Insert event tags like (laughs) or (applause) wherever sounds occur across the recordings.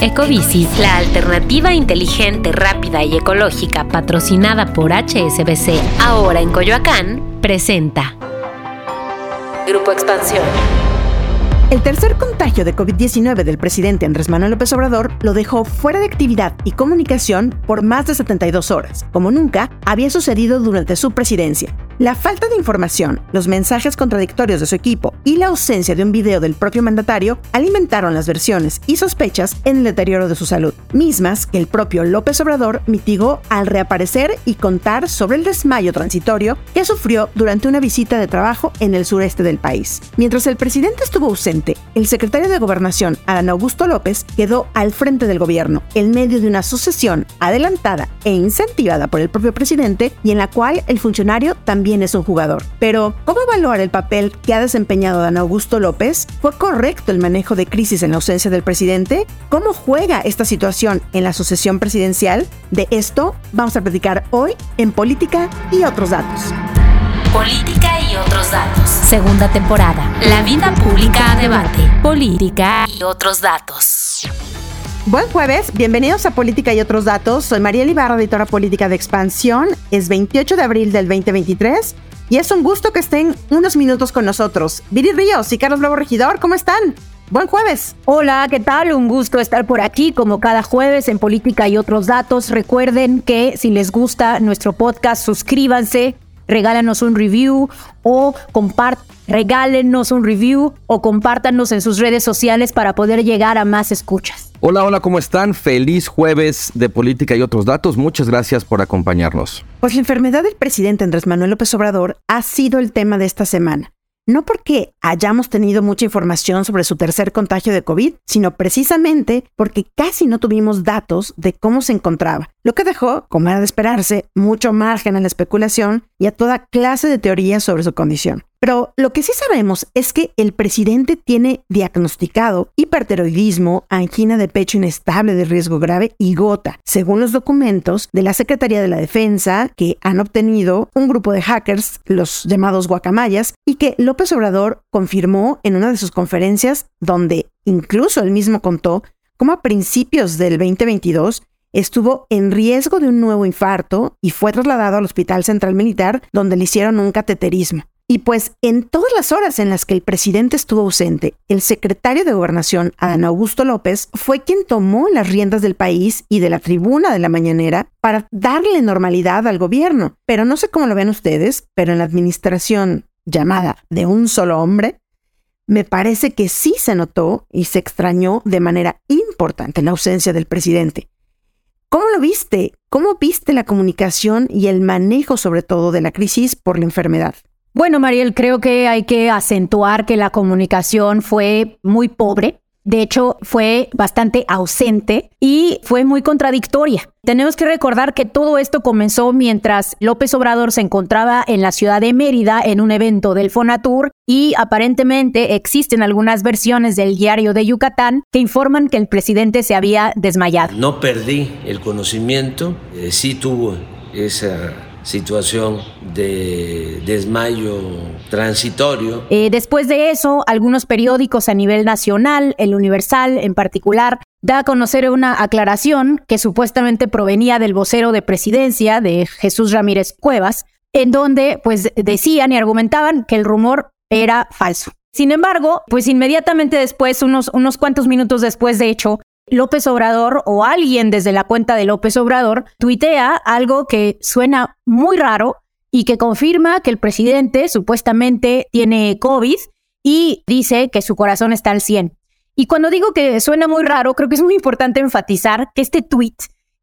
Ecobici, la alternativa inteligente, rápida y ecológica patrocinada por HSBC, ahora en Coyoacán, presenta Grupo Expansión. El tercer contagio de COVID-19 del presidente Andrés Manuel López Obrador lo dejó fuera de actividad y comunicación por más de 72 horas, como nunca había sucedido durante su presidencia. La falta de información, los mensajes contradictorios de su equipo y la ausencia de un video del propio mandatario alimentaron las versiones y sospechas en el deterioro de su salud, mismas que el propio López Obrador mitigó al reaparecer y contar sobre el desmayo transitorio que sufrió durante una visita de trabajo en el sureste del país. Mientras el presidente estuvo ausente, el secretario de Gobernación, Adán Augusto López, quedó al frente del gobierno en medio de una sucesión adelantada e incentivada por el propio presidente y en la cual el funcionario también es un jugador. Pero, ¿cómo evaluar el papel que ha desempeñado Dan Augusto López? ¿Fue correcto el manejo de crisis en la ausencia del presidente? ¿Cómo juega esta situación en la sucesión presidencial? De esto vamos a platicar hoy en Política y otros datos. Política y otros datos. Segunda temporada. La vida pública a debate. Política y otros datos. Buen jueves, bienvenidos a Política y otros datos. Soy María Ibarra, editora política de Expansión. Es 28 de abril del 2023 y es un gusto que estén unos minutos con nosotros. Viri Ríos y Carlos Lobo Regidor, ¿cómo están? Buen jueves. Hola, ¿qué tal? Un gusto estar por aquí como cada jueves en Política y otros datos. Recuerden que si les gusta nuestro podcast, suscríbanse, regálanos un review o compart regálenos un review o compártanos en sus redes sociales para poder llegar a más escuchas. Hola, hola, ¿cómo están? Feliz jueves de política y otros datos. Muchas gracias por acompañarnos. Pues la enfermedad del presidente Andrés Manuel López Obrador ha sido el tema de esta semana no porque hayamos tenido mucha información sobre su tercer contagio de COVID, sino precisamente porque casi no tuvimos datos de cómo se encontraba, lo que dejó, como era de esperarse, mucho margen a la especulación y a toda clase de teorías sobre su condición. Pero lo que sí sabemos es que el presidente tiene diagnosticado hiperteroidismo, angina de pecho inestable de riesgo grave y gota, según los documentos de la Secretaría de la Defensa que han obtenido un grupo de hackers, los llamados guacamayas, y que López Obrador confirmó en una de sus conferencias donde incluso él mismo contó cómo a principios del 2022 estuvo en riesgo de un nuevo infarto y fue trasladado al Hospital Central Militar donde le hicieron un cateterismo. Y pues en todas las horas en las que el presidente estuvo ausente, el secretario de Gobernación, Adán Augusto López, fue quien tomó las riendas del país y de la tribuna de la mañanera para darle normalidad al gobierno. Pero no sé cómo lo ven ustedes, pero en la administración llamada de un solo hombre, me parece que sí se notó y se extrañó de manera importante la ausencia del presidente. ¿Cómo lo viste? ¿Cómo viste la comunicación y el manejo sobre todo de la crisis por la enfermedad? Bueno, Mariel, creo que hay que acentuar que la comunicación fue muy pobre. De hecho, fue bastante ausente y fue muy contradictoria. Tenemos que recordar que todo esto comenzó mientras López Obrador se encontraba en la ciudad de Mérida en un evento del Fonatur y aparentemente existen algunas versiones del diario de Yucatán que informan que el presidente se había desmayado. No perdí el conocimiento, eh, sí tuvo esa situación de desmayo transitorio. Eh, después de eso, algunos periódicos a nivel nacional, el Universal en particular, da a conocer una aclaración que supuestamente provenía del vocero de presidencia de Jesús Ramírez Cuevas, en donde pues decían y argumentaban que el rumor era falso. Sin embargo, pues inmediatamente después, unos, unos cuantos minutos después, de hecho, López Obrador o alguien desde la cuenta de López Obrador tuitea algo que suena muy raro y que confirma que el presidente supuestamente tiene COVID y dice que su corazón está al 100. Y cuando digo que suena muy raro, creo que es muy importante enfatizar que este tweet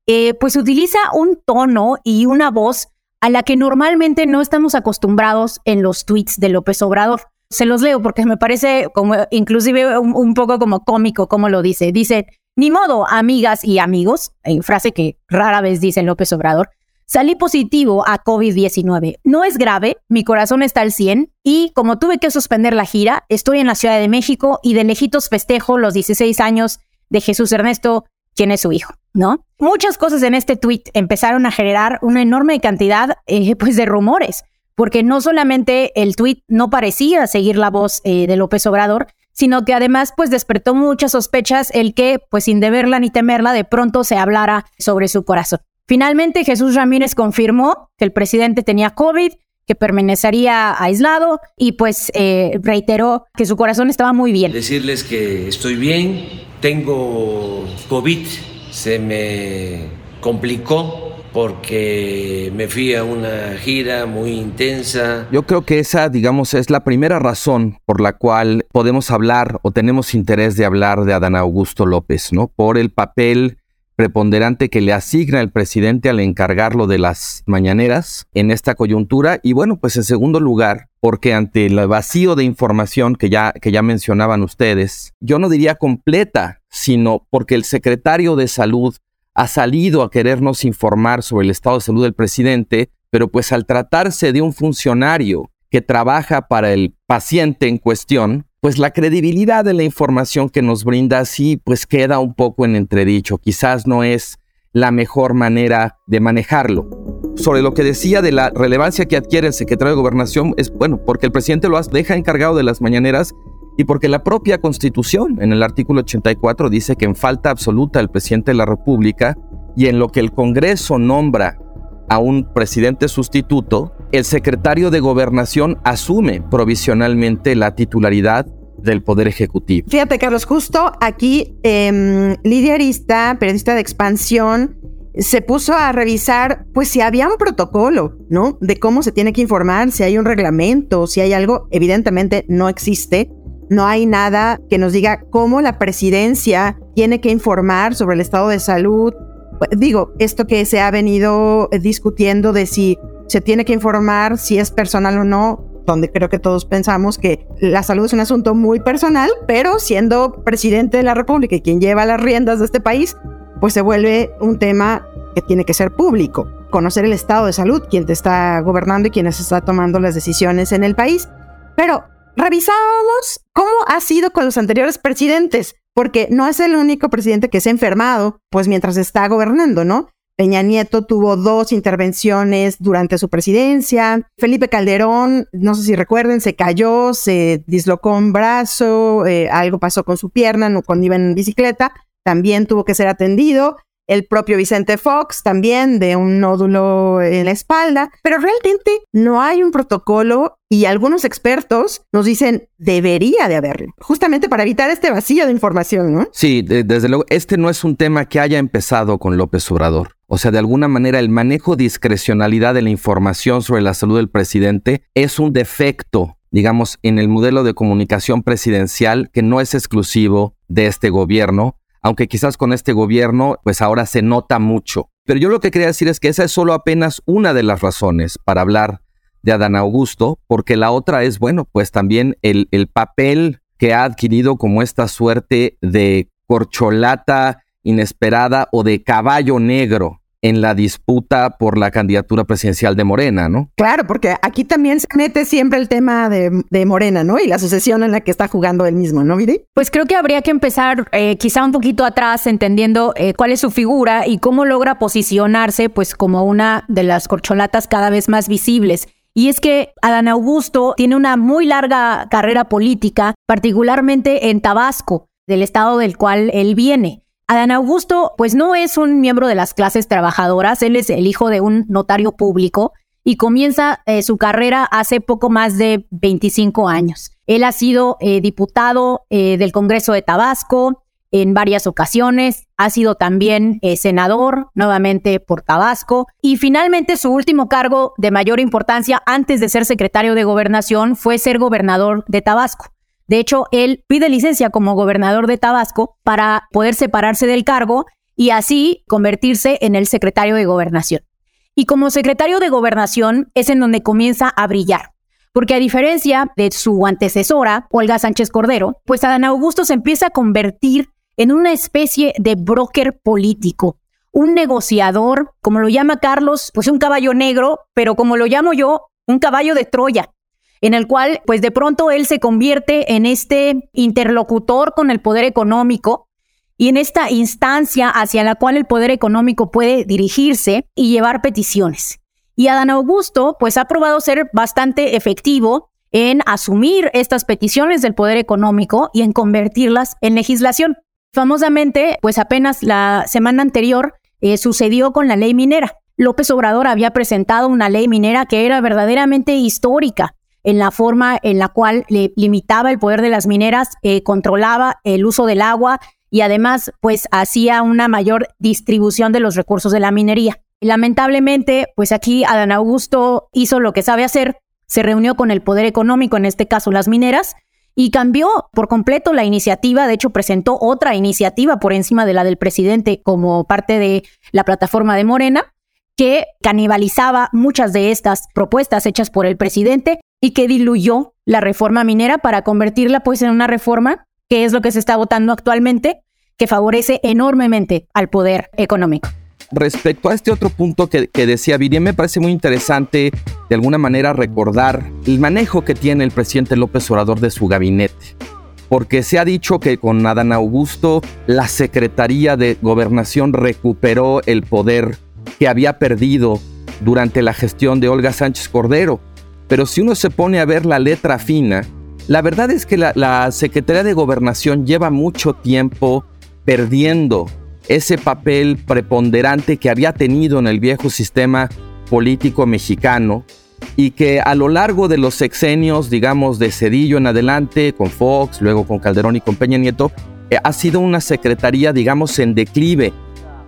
eh, pues utiliza un tono y una voz a la que normalmente no estamos acostumbrados en los tweets de López Obrador. Se los leo porque me parece como inclusive un, un poco como cómico como lo dice. Dice, ni modo, amigas y amigos, en frase que rara vez dice López Obrador, salí positivo a COVID-19. No es grave, mi corazón está al 100 y como tuve que suspender la gira, estoy en la Ciudad de México y de lejitos festejo los 16 años de Jesús Ernesto, quien es su hijo, ¿no? Muchas cosas en este tweet empezaron a generar una enorme cantidad eh, pues de rumores, porque no solamente el tweet no parecía seguir la voz eh, de López Obrador, sino que además pues despertó muchas sospechas el que pues sin deberla ni temerla de pronto se hablara sobre su corazón. Finalmente Jesús Ramírez confirmó que el presidente tenía COVID, que permanecería aislado y pues eh, reiteró que su corazón estaba muy bien. Decirles que estoy bien, tengo COVID, se me complicó porque me fui a una gira muy intensa. Yo creo que esa, digamos, es la primera razón por la cual podemos hablar o tenemos interés de hablar de Adán Augusto López, ¿no? Por el papel preponderante que le asigna el presidente al encargarlo de las mañaneras en esta coyuntura y bueno, pues en segundo lugar, porque ante el vacío de información que ya, que ya mencionaban ustedes, yo no diría completa, sino porque el secretario de salud ha salido a querernos informar sobre el estado de salud del presidente, pero pues al tratarse de un funcionario que trabaja para el paciente en cuestión, pues la credibilidad de la información que nos brinda así pues queda un poco en entredicho. Quizás no es la mejor manera de manejarlo. Sobre lo que decía de la relevancia que adquiere el secretario de Gobernación, es bueno, porque el presidente lo deja encargado de las mañaneras y porque la propia Constitución, en el artículo 84, dice que en falta absoluta el presidente de la República y en lo que el Congreso nombra a un presidente sustituto, el secretario de Gobernación asume provisionalmente la titularidad del Poder Ejecutivo. Fíjate, Carlos, justo aquí eh, Lidia Arista, periodista de expansión, se puso a revisar, pues si había un protocolo, ¿no? De cómo se tiene que informar, si hay un reglamento, si hay algo, evidentemente no existe. No hay nada que nos diga cómo la presidencia tiene que informar sobre el estado de salud. Digo, esto que se ha venido discutiendo de si se tiene que informar si es personal o no, donde creo que todos pensamos que la salud es un asunto muy personal, pero siendo presidente de la República y quien lleva las riendas de este país, pues se vuelve un tema que tiene que ser público. Conocer el estado de salud, quién te está gobernando y quién está tomando las decisiones en el país. Pero revisábamos cómo ha sido con los anteriores presidentes, porque no es el único presidente que se ha enfermado, pues mientras está gobernando, ¿no? Peña Nieto tuvo dos intervenciones durante su presidencia. Felipe Calderón, no sé si recuerden, se cayó, se dislocó un brazo, eh, algo pasó con su pierna cuando iba en bicicleta, también tuvo que ser atendido el propio Vicente Fox también de un nódulo en la espalda, pero realmente no hay un protocolo y algunos expertos nos dicen debería de haberlo, justamente para evitar este vacío de información, ¿no? Sí, desde luego, este no es un tema que haya empezado con López Obrador. O sea, de alguna manera el manejo discrecionalidad de la información sobre la salud del presidente es un defecto digamos, en el modelo de comunicación presidencial que no es exclusivo de este gobierno, aunque quizás con este gobierno pues ahora se nota mucho. Pero yo lo que quería decir es que esa es solo apenas una de las razones para hablar de Adán Augusto, porque la otra es, bueno, pues también el, el papel que ha adquirido como esta suerte de corcholata inesperada o de caballo negro en la disputa por la candidatura presidencial de Morena, ¿no? Claro, porque aquí también se mete siempre el tema de, Morena, ¿no? Y la sucesión en la que está jugando él mismo, ¿no, Viri? Pues creo que habría que empezar eh, quizá un poquito atrás, entendiendo eh, cuál es su figura y cómo logra posicionarse, pues, como una de las corcholatas cada vez más visibles. Y es que Adán Augusto tiene una muy larga carrera política, particularmente en Tabasco, del estado del cual él viene. Adán Augusto, pues no es un miembro de las clases trabajadoras, él es el hijo de un notario público y comienza eh, su carrera hace poco más de 25 años. Él ha sido eh, diputado eh, del Congreso de Tabasco en varias ocasiones, ha sido también senador nuevamente por Tabasco y finalmente su último cargo de mayor importancia antes de ser secretario de gobernación fue ser gobernador de Tabasco. De hecho, él pide licencia como gobernador de Tabasco para poder separarse del cargo y así convertirse en el secretario de gobernación. Y como secretario de gobernación es en donde comienza a brillar. Porque a diferencia de su antecesora, Olga Sánchez Cordero, pues Adán Augusto se empieza a convertir en una especie de broker político, un negociador, como lo llama Carlos, pues un caballo negro, pero como lo llamo yo, un caballo de Troya, en el cual pues de pronto él se convierte en este interlocutor con el poder económico y en esta instancia hacia la cual el poder económico puede dirigirse y llevar peticiones. Y Adán Augusto pues ha probado ser bastante efectivo en asumir estas peticiones del poder económico y en convertirlas en legislación. Famosamente, pues apenas la semana anterior eh, sucedió con la ley minera. López Obrador había presentado una ley minera que era verdaderamente histórica en la forma en la cual le limitaba el poder de las mineras, eh, controlaba el uso del agua y además pues hacía una mayor distribución de los recursos de la minería. Lamentablemente, pues aquí Adán Augusto hizo lo que sabe hacer, se reunió con el poder económico, en este caso las mineras, y cambió por completo la iniciativa. De hecho, presentó otra iniciativa por encima de la del presidente como parte de la plataforma de Morena, que canibalizaba muchas de estas propuestas hechas por el presidente y que diluyó la reforma minera para convertirla pues en una reforma que es lo que se está votando actualmente, que favorece enormemente al poder económico respecto a este otro punto que, decía Viri, me parece muy interesante de alguna manera recordar el manejo que tiene el presidente López Obrador de su gabinete. Porque se ha dicho que con Adán Augusto la Secretaría de Gobernación recuperó el poder que había perdido durante la gestión de Olga Sánchez Cordero. Pero si uno se pone a ver la letra fina, la verdad es que la, Secretaría de Gobernación lleva mucho tiempo perdiendo ese papel preponderante que había tenido en el viejo sistema político mexicano y que a lo largo de los sexenios, digamos, de Cedillo en adelante, con Fox, luego con Calderón y con Peña Nieto, eh, ha sido una secretaría, digamos, en declive.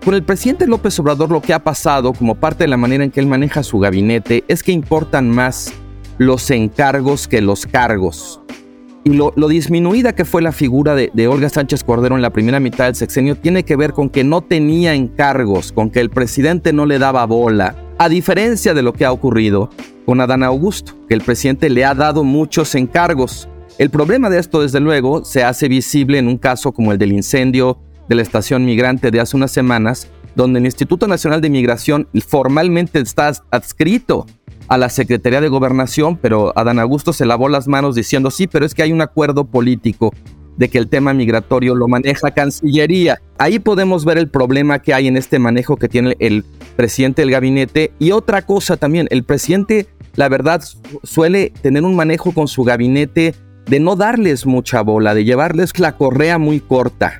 Con el presidente López Obrador lo que ha pasado, como parte de la manera en que él maneja su gabinete, es que importan más los encargos que los cargos. Y lo, disminuida que fue la figura de, Olga Sánchez Cordero en la primera mitad del sexenio tiene que ver con que no tenía encargos, con que el presidente no le daba bola, a diferencia de lo que ha ocurrido con Adán Augusto, que el presidente le ha dado muchos encargos. El problema de esto, desde luego, se hace visible en un caso como el del incendio de la estación migrante de hace unas semanas, donde el Instituto Nacional de Migración formalmente está adscrito a la Secretaría de Gobernación, pero Adán Augusto se lavó las manos diciendo, sí, pero es que hay un acuerdo político de que el tema migratorio lo maneja Cancillería. Ahí podemos ver el problema que hay en este manejo que tiene el presidente del gabinete. Y otra cosa también, el presidente, la verdad, suele tener un manejo con su gabinete de no darles mucha bola, de llevarles la correa muy corta.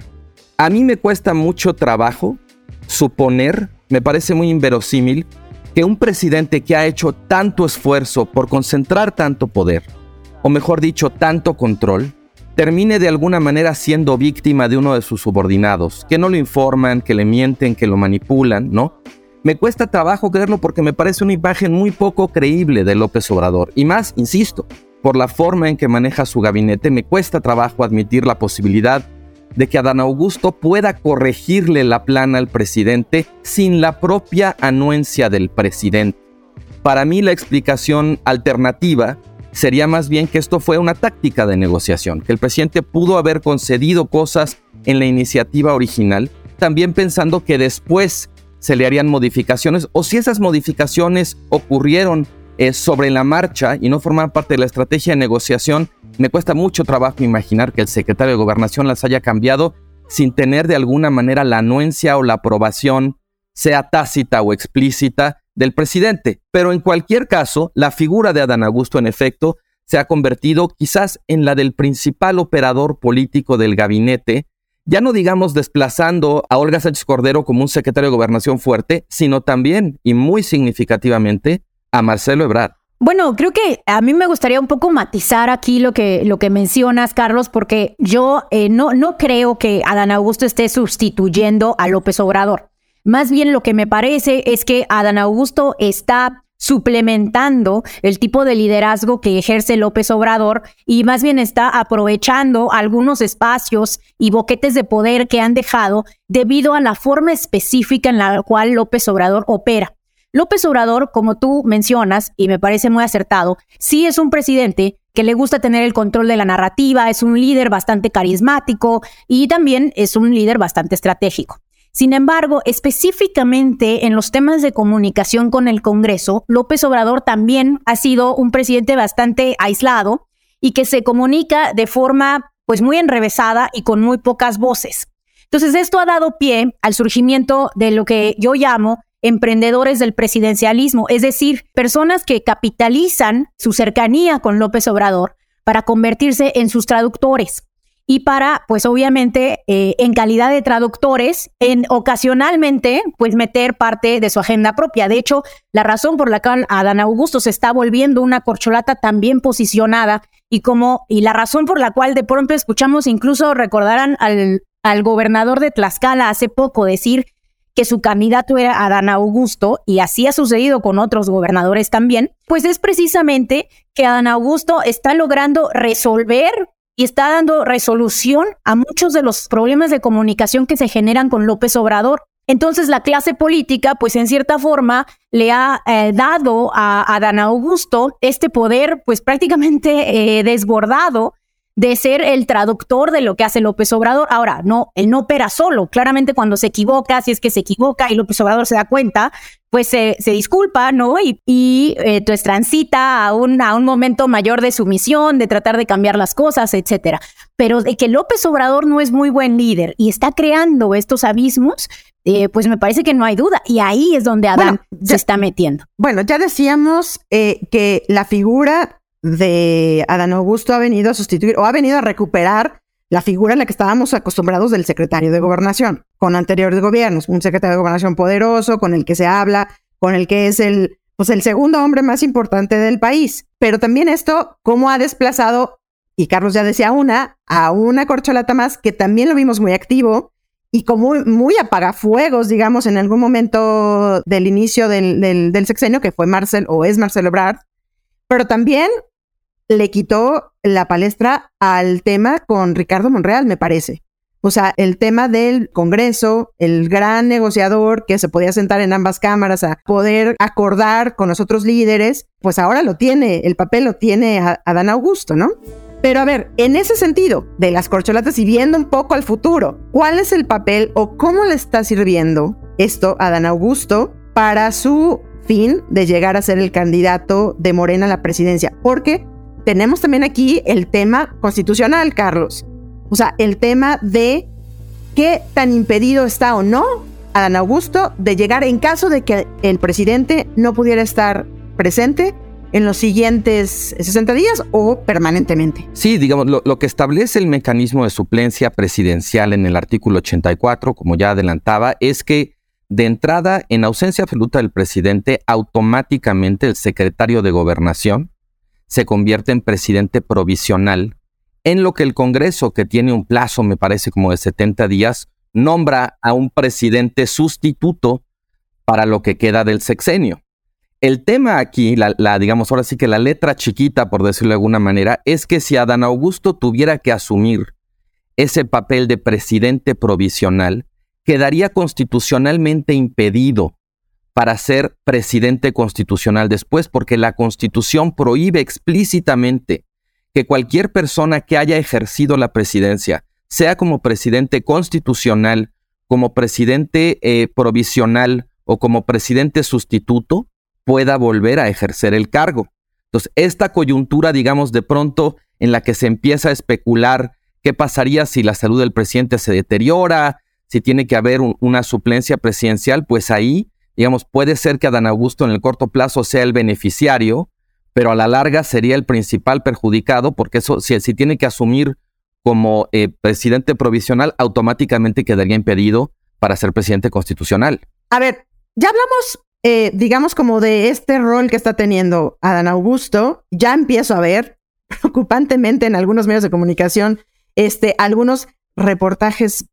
A mí me cuesta mucho trabajo suponer, me parece muy inverosímil, que un presidente que ha hecho tanto esfuerzo por concentrar tanto poder, o mejor dicho, tanto control, termine de alguna manera siendo víctima de uno de sus subordinados, que no lo informan, que le mienten, que lo manipulan, ¿no? Me cuesta trabajo creerlo porque me parece una imagen muy poco creíble de López Obrador. Y más, insisto, por la forma en que maneja su gabinete, me cuesta trabajo admitir la posibilidad de que Adán Augusto pueda corregirle la plana al presidente sin la propia anuencia del presidente. Para mí la explicación alternativa sería más bien que esto fue una táctica de negociación, que el presidente pudo haber concedido cosas en la iniciativa original, también pensando que después se le harían modificaciones o si esas modificaciones ocurrieron eh, sobre la marcha y no formaban parte de la estrategia de negociación, me cuesta mucho trabajo imaginar que el secretario de Gobernación las haya cambiado sin tener de alguna manera la anuencia o la aprobación, sea tácita o explícita, del presidente. Pero en cualquier caso, la figura de Adán Augusto, en efecto, se ha convertido quizás en la del principal operador político del gabinete, ya no digamos desplazando a Olga Sánchez Cordero como un secretario de gobernación fuerte, sino también, y muy significativamente, a Marcelo Ebrard. Bueno, creo que a mí me gustaría un poco matizar aquí lo que, lo que mencionas, Carlos, porque yo eh, no, no creo que Adán Augusto esté sustituyendo a López Obrador. Más bien lo que me parece es que Adán Augusto está suplementando el tipo de liderazgo que ejerce López Obrador y más bien está aprovechando algunos espacios y boquetes de poder que han dejado debido a la forma específica en la cual López Obrador opera. López Obrador, como tú mencionas, y me parece muy acertado, sí es un presidente que le gusta tener el control de la narrativa, es un líder bastante carismático y también es un líder bastante estratégico. Sin embargo, específicamente en los temas de comunicación con el Congreso, López Obrador también ha sido un presidente bastante aislado y que se comunica de forma pues muy enrevesada y con muy pocas voces. Entonces, esto ha dado pie al surgimiento de lo que yo llamo emprendedores del presidencialismo, es decir, personas que capitalizan su cercanía con López Obrador para convertirse en sus traductores y para, pues obviamente, eh, en calidad de traductores, en ocasionalmente, pues meter parte de su agenda propia. De hecho, la razón por la cual Adán Augusto se está volviendo una corcholata tan bien posicionada y como, y la razón por la cual de pronto escuchamos, incluso recordarán al, al gobernador de Tlaxcala hace poco decir que su candidato era Adán Augusto, y así ha sucedido con otros gobernadores también, pues es precisamente que Adán Augusto está logrando resolver y está dando resolución a muchos de los problemas de comunicación que se generan con López Obrador. Entonces la clase política, pues en cierta forma, le ha eh, dado a Adán Augusto este poder, pues prácticamente eh, desbordado de ser el traductor de lo que hace López Obrador. Ahora, no, él no opera solo. Claramente cuando se equivoca, si es que se equivoca y López Obrador se da cuenta, pues se, disculpa, ¿no? Y, y eh, pues transita a un, a un momento mayor de sumisión, de tratar de cambiar las cosas, etcétera. Pero de que López Obrador no es muy buen líder y está creando estos abismos, eh, pues me parece que no hay duda. Y ahí es donde Adán se está metiendo. Bueno, ya decíamos eh, que la figura de Adán Augusto ha venido a sustituir o ha venido a recuperar la figura en la que estábamos acostumbrados del secretario de gobernación con anteriores gobiernos, un secretario de gobernación poderoso, con el que se habla, con el que es el, pues el segundo hombre más importante del país. Pero también esto, cómo ha desplazado, y Carlos ya decía una, a una corcholata más que también lo vimos muy activo y como muy, apagafuegos, digamos, en algún momento del inicio del, del, del sexenio, que fue Marcel o es Marcelo Ebrard, pero también le quitó la palestra al tema con Ricardo Monreal, me parece. O sea, el tema del Congreso, el gran negociador que se podía sentar en ambas cámaras a poder acordar con los otros líderes, pues ahora lo tiene, el papel lo tiene Adán Augusto, ¿no? Pero a ver, en ese sentido de las corcholatas y viendo un poco al futuro, ¿cuál es el papel o cómo le está sirviendo esto a Adán Augusto para su fin de llegar a ser el candidato de Morena a la presidencia? Porque tenemos también aquí el tema constitucional, Carlos. O sea, el tema de qué tan impedido está o no Adán Augusto de llegar en caso de que el presidente no pudiera estar presente en los siguientes 60 días o permanentemente. Sí, digamos, lo, lo, que establece el mecanismo de suplencia presidencial en el artículo 84, como ya adelantaba, es que de entrada, en ausencia absoluta del presidente, automáticamente el secretario de gobernación se convierte en presidente provisional, en lo que el Congreso, que tiene un plazo, me parece como de 70 días, nombra a un presidente sustituto para lo que queda del sexenio. El tema aquí, la, digamos ahora sí que la letra chiquita, por decirlo de alguna manera, es que si Adán Augusto tuviera que asumir ese papel de presidente provisional, quedaría constitucionalmente impedido para ser presidente constitucional después, porque la constitución prohíbe explícitamente que cualquier persona que haya ejercido la presidencia, sea como presidente constitucional, como presidente eh, provisional o como presidente sustituto, pueda volver a ejercer el cargo. Entonces, esta coyuntura, digamos, de pronto en la que se empieza a especular qué pasaría si la salud del presidente se deteriora, si tiene que haber una suplencia presidencial, pues ahí digamos, puede ser que Adán Augusto en el corto plazo sea el beneficiario, pero a la larga sería el principal perjudicado, porque eso, si, si tiene que asumir como eh, presidente provisional, automáticamente quedaría impedido para ser presidente constitucional. A ver, ya hablamos, eh, digamos, como de este rol que está teniendo Adán Augusto. Ya empiezo a ver, (laughs) preocupantemente en algunos medios de comunicación, este, algunos reportajes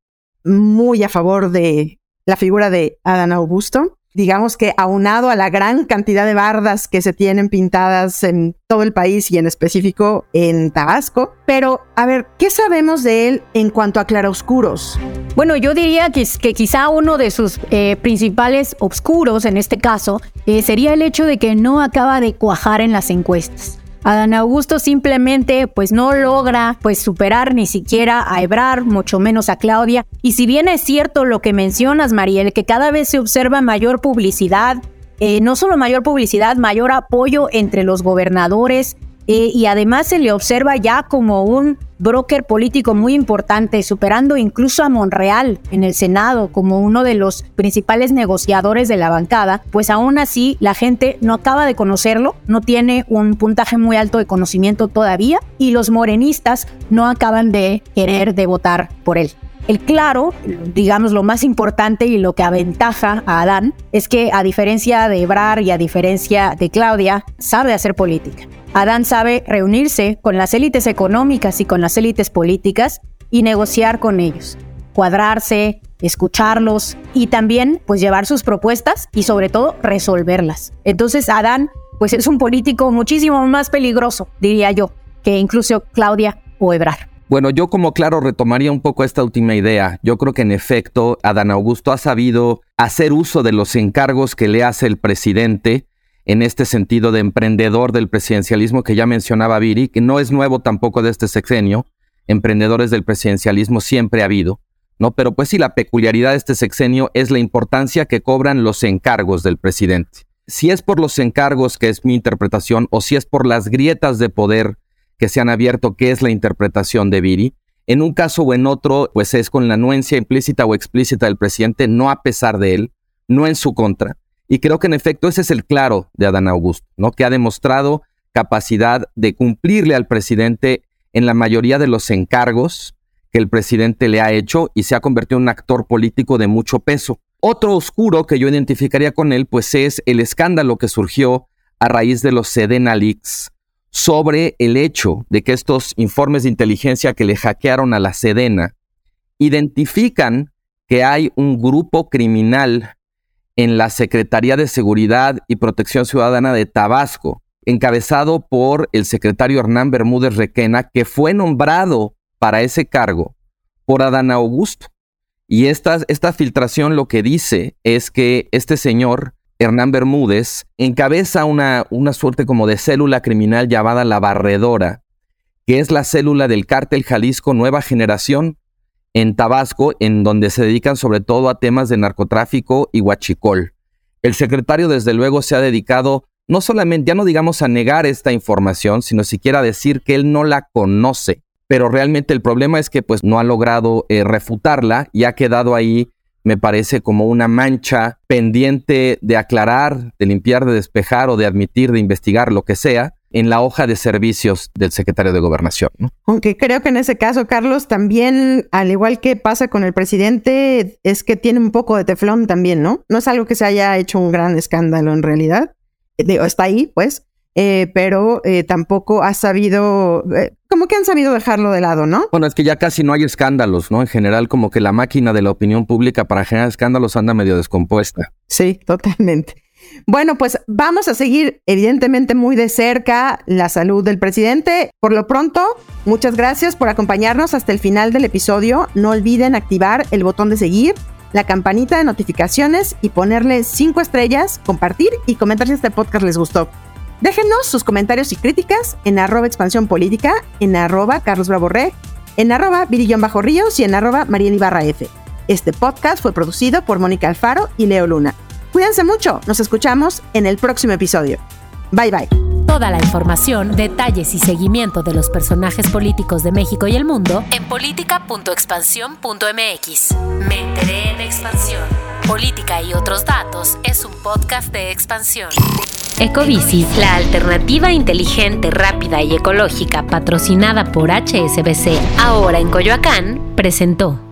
muy a favor de la figura de Adán Augusto digamos que aunado a la gran cantidad de bardas que se tienen pintadas en todo el país y en específico en Tabasco. Pero, a ver, ¿qué sabemos de él en cuanto a claroscuros? Bueno, yo diría que, quizá uno de sus eh, principales obscuros en este caso eh, sería el hecho de que no acaba de cuajar en las encuestas. Adán Augusto simplemente pues no logra pues superar ni siquiera a Ebrar, mucho menos a Claudia. Y si bien es cierto lo que mencionas, Mariel, que cada vez se observa mayor publicidad, eh, no solo mayor publicidad, mayor apoyo entre los gobernadores, eh, y además se le observa ya como un broker político muy importante, superando incluso a Monreal en el Senado como uno de los principales negociadores de la bancada, pues aún así la gente no acaba de conocerlo, no tiene un puntaje muy alto de conocimiento todavía y los morenistas no acaban de querer de votar por él. El claro, digamos lo más importante y lo que aventaja a Adán es que a diferencia de Ebrar y a diferencia de Claudia, sabe hacer política. Adán sabe reunirse con las élites económicas y con las élites políticas y negociar con ellos, cuadrarse, escucharlos y también pues llevar sus propuestas y sobre todo resolverlas. Entonces Adán pues es un político muchísimo más peligroso, diría yo, que incluso Claudia o Ebrar. Bueno, yo como claro retomaría un poco esta última idea. Yo creo que en efecto Adán Augusto ha sabido hacer uso de los encargos que le hace el presidente en este sentido de emprendedor del presidencialismo que ya mencionaba Viri, que no es nuevo tampoco de este sexenio. Emprendedores del presidencialismo siempre ha habido, ¿no? Pero pues sí, la peculiaridad de este sexenio es la importancia que cobran los encargos del presidente. Si es por los encargos, que es mi interpretación, o si es por las grietas de poder que se han abierto, que es la interpretación de Viri. En un caso o en otro, pues es con la anuencia implícita o explícita del presidente, no a pesar de él, no en su contra. Y creo que en efecto ese es el claro de Adán Augusto, ¿no? Que ha demostrado capacidad de cumplirle al presidente en la mayoría de los encargos que el presidente le ha hecho y se ha convertido en un actor político de mucho peso. Otro oscuro que yo identificaría con él, pues es el escándalo que surgió a raíz de los Sedena Leaks, sobre el hecho de que estos informes de inteligencia que le hackearon a la Sedena identifican que hay un grupo criminal en la Secretaría de Seguridad y Protección Ciudadana de Tabasco, encabezado por el secretario Hernán Bermúdez Requena, que fue nombrado para ese cargo por Adán Augusto. Y esta, esta filtración lo que dice es que este señor Hernán Bermúdez, encabeza una, una suerte como de célula criminal llamada La Barredora, que es la célula del cártel Jalisco Nueva Generación en Tabasco, en donde se dedican sobre todo a temas de narcotráfico y huachicol. El secretario desde luego se ha dedicado no solamente, ya no digamos a negar esta información, sino siquiera a decir que él no la conoce. Pero realmente el problema es que pues no ha logrado eh, refutarla y ha quedado ahí me parece como una mancha pendiente de aclarar, de limpiar, de despejar o de admitir, de investigar, lo que sea, en la hoja de servicios del secretario de Gobernación. Aunque creo que en ese caso, Carlos, también, al igual que pasa con el presidente, es que tiene un poco de teflón también, ¿no? No es algo que se haya hecho un gran escándalo en realidad. está ahí, pues, eh, pero eh, tampoco ha sabido, eh, como que han sabido dejarlo de lado, ¿no? Bueno, es que ya casi no hay escándalos, ¿no? En general, como que la máquina de la opinión pública para generar escándalos anda medio descompuesta. Sí, (laughs) totalmente. Bueno, pues vamos a seguir evidentemente muy de cerca la salud del presidente. Por lo pronto, muchas gracias por acompañarnos hasta el final del episodio. No olviden activar el botón de seguir, la campanita de notificaciones y ponerle cinco estrellas, compartir y comentar si este podcast les gustó. Déjenos sus comentarios y críticas en arroba expansión política, en arroba Carlos en arroba Virillón Bajo Ríos y en arroba Mariel Ibarra F. Este podcast fue producido por Mónica Alfaro y Leo Luna. Cuídense mucho, nos escuchamos en el próximo episodio. Bye bye. Toda la información, detalles y seguimiento de los personajes políticos de México y el mundo en política.expansión.mx. Me enteré en expansión. Política y otros datos es un podcast de expansión. Ecobici, la alternativa inteligente, rápida y ecológica patrocinada por HSBC, ahora en Coyoacán, presentó.